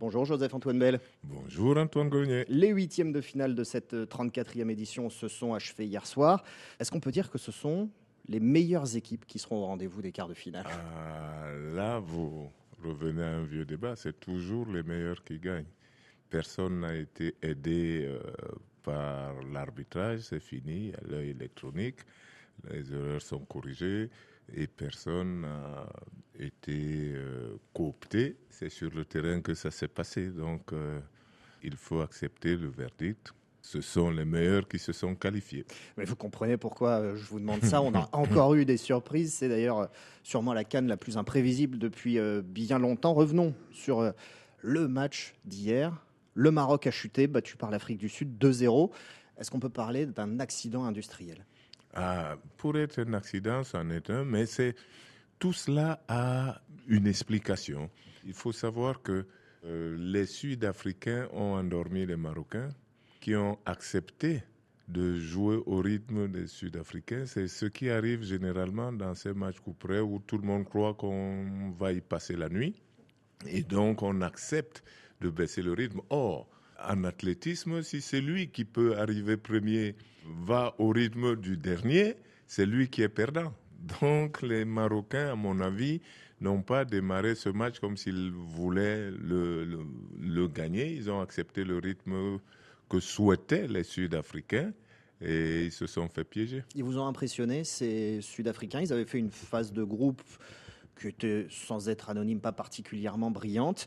Bonjour Joseph-Antoine Bell. Bonjour Antoine Grenier. Les huitièmes de finale de cette 34e édition se sont achevés hier soir. Est-ce qu'on peut dire que ce sont les meilleures équipes qui seront au rendez-vous des quarts de finale? Ah, Là, vous revenez à un vieux débat. C'est toujours les meilleurs qui gagnent. Personne n'a été aidé euh, par l'arbitrage, c'est fini, à l'œil électronique. Les erreurs sont corrigées et personne n'a été euh, coopté. C'est sur le terrain que ça s'est passé. Donc, euh, il faut accepter le verdict. Ce sont les meilleurs qui se sont qualifiés. Mais vous comprenez pourquoi euh, je vous demande ça. On a encore eu des surprises. C'est d'ailleurs sûrement la canne la plus imprévisible depuis bien longtemps. Revenons sur le match d'hier. Le Maroc a chuté, battu par l'Afrique du Sud 2-0. Est-ce qu'on peut parler d'un accident industriel? Pour être un accident, c'en est un, mais c'est tout cela a une explication. Il faut savoir que euh, les Sud-Africains ont endormi les Marocains, qui ont accepté de jouer au rythme des Sud-Africains. C'est ce qui arrive généralement dans ces matchs couperets où tout le monde croit qu'on va y passer la nuit. Et donc, on accepte de baisser le rythme. Or, en athlétisme, si c'est lui qui peut arriver premier va au rythme du dernier, c'est lui qui est perdant. Donc les Marocains, à mon avis, n'ont pas démarré ce match comme s'ils voulaient le, gagner. Ils ont accepté le rythme que souhaitaient les Sud-Africains et ils se sont fait piéger. Ils vous ont impressionné, ces Sud-Africains? Ils avaient fait une phase de groupe qui était, sans être anonyme, pas particulièrement brillante.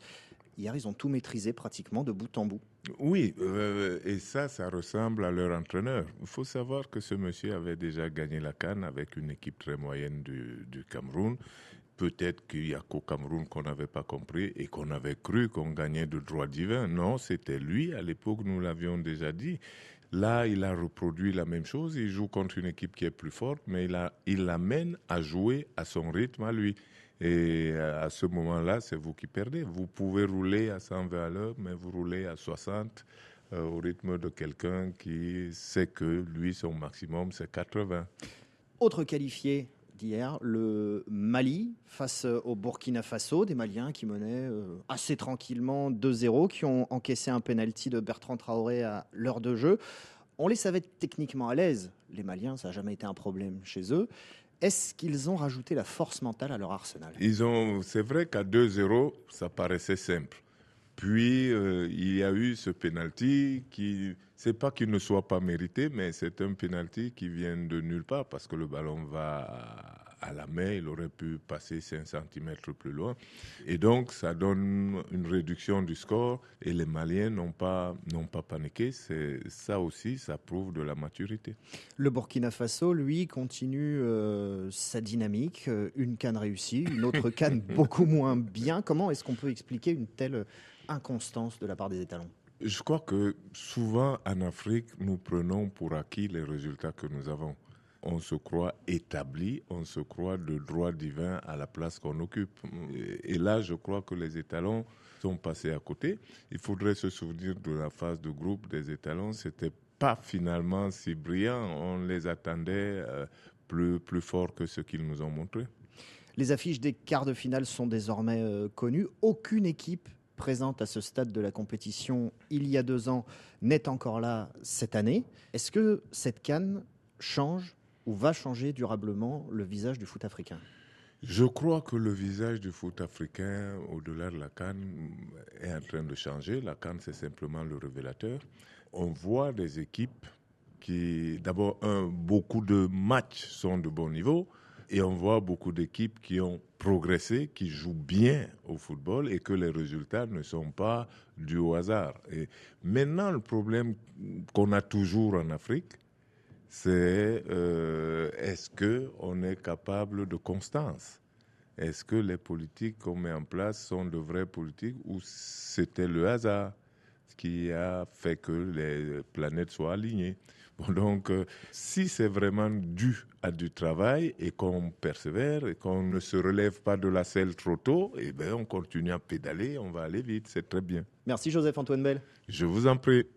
Hier, ils ont tout maîtrisé pratiquement de bout en bout. Oui, euh, et ça, ça ressemble à leur entraîneur. Il faut savoir que ce monsieur avait déjà gagné la Cannes avec une équipe très moyenne du, du Cameroun. Peut-être qu'il y a qu'au Cameroun qu'on n'avait pas compris et qu'on avait cru qu'on gagnait de droit divin. Non, c'était lui. À l'époque, nous l'avions déjà dit. Là, il a reproduit la même chose. Il joue contre une équipe qui est plus forte, mais il, l'amène à jouer à son rythme à lui. Et à ce moment-là, c'est vous qui perdez. Vous pouvez rouler à 120 à l'heure, mais vous roulez à 60 euh, au rythme de quelqu'un qui sait que lui, son maximum, c'est 80. Autre qualifié d'hier, le Mali face au Burkina Faso, des Maliens qui menaient euh, assez tranquillement 2-0, qui ont encaissé un penalty de Bertrand Traoré à l'heure de jeu. On les savait techniquement à l'aise, les Maliens, ça n'a jamais été un problème chez eux. Est-ce qu'ils ont rajouté la force mentale à leur arsenal? Ils ont, c'est vrai qu'à 2-0, ça paraissait simple. Puis euh, il y a eu ce penalty qui, c'est pas qu'il ne soit pas mérité, mais c'est un penalty qui vient de nulle part parce que le ballon va à la main, il aurait pu passer 5 cm plus loin. Et donc, ça donne une réduction du score et les Maliens n'ont pas, n'ont pas paniqué. C'est, ça aussi, ça prouve de la maturité. Le Burkina Faso, lui, continue euh, sa dynamique. Euh, une canne réussie, une autre canne beaucoup moins bien. Comment est-ce qu'on peut expliquer une telle inconstance de la part des étalons? Je crois que souvent en Afrique, nous prenons pour acquis les résultats que nous avons on se croit établi, on se croit de droit divin à la place qu'on occupe. Et là, je crois que les étalons sont passés à côté. Il faudrait se souvenir de la phase de groupe des étalons. C'était pas finalement si brillant. On les attendait euh, plus, plus fort que ce qu'ils nous ont montré. Les affiches des quarts de finale sont désormais euh, connues. Aucune équipe présente à ce stade de la compétition il y a deux ans n'est encore là cette année. Est-ce que cette canne change ou va changer durablement le visage du foot africain? Je crois que le visage du foot africain, au-delà de la Cannes, est en train de changer. La Cannes, c'est simplement le révélateur. On voit des équipes qui, d'abord, beaucoup de matchs sont de bon niveau. Et on voit beaucoup d'équipes qui ont progressé, qui jouent bien au football et que les résultats ne sont pas dus au hasard. Et maintenant, le problème qu'on a toujours en Afrique, c'est euh, est-ce que on est capable de constance? Est-ce que les politiques qu'on met en place sont de vraies politiques ou c'était le hasard qui a fait que les planètes soient alignées? Bon, donc, euh, si c'est vraiment dû à du travail et qu'on persévère et qu'on ne se relève pas de la selle trop tôt, eh ben, on continue à pédaler, on va aller vite, c'est très bien. Merci Joseph Antoine Bell. Je vous en prie.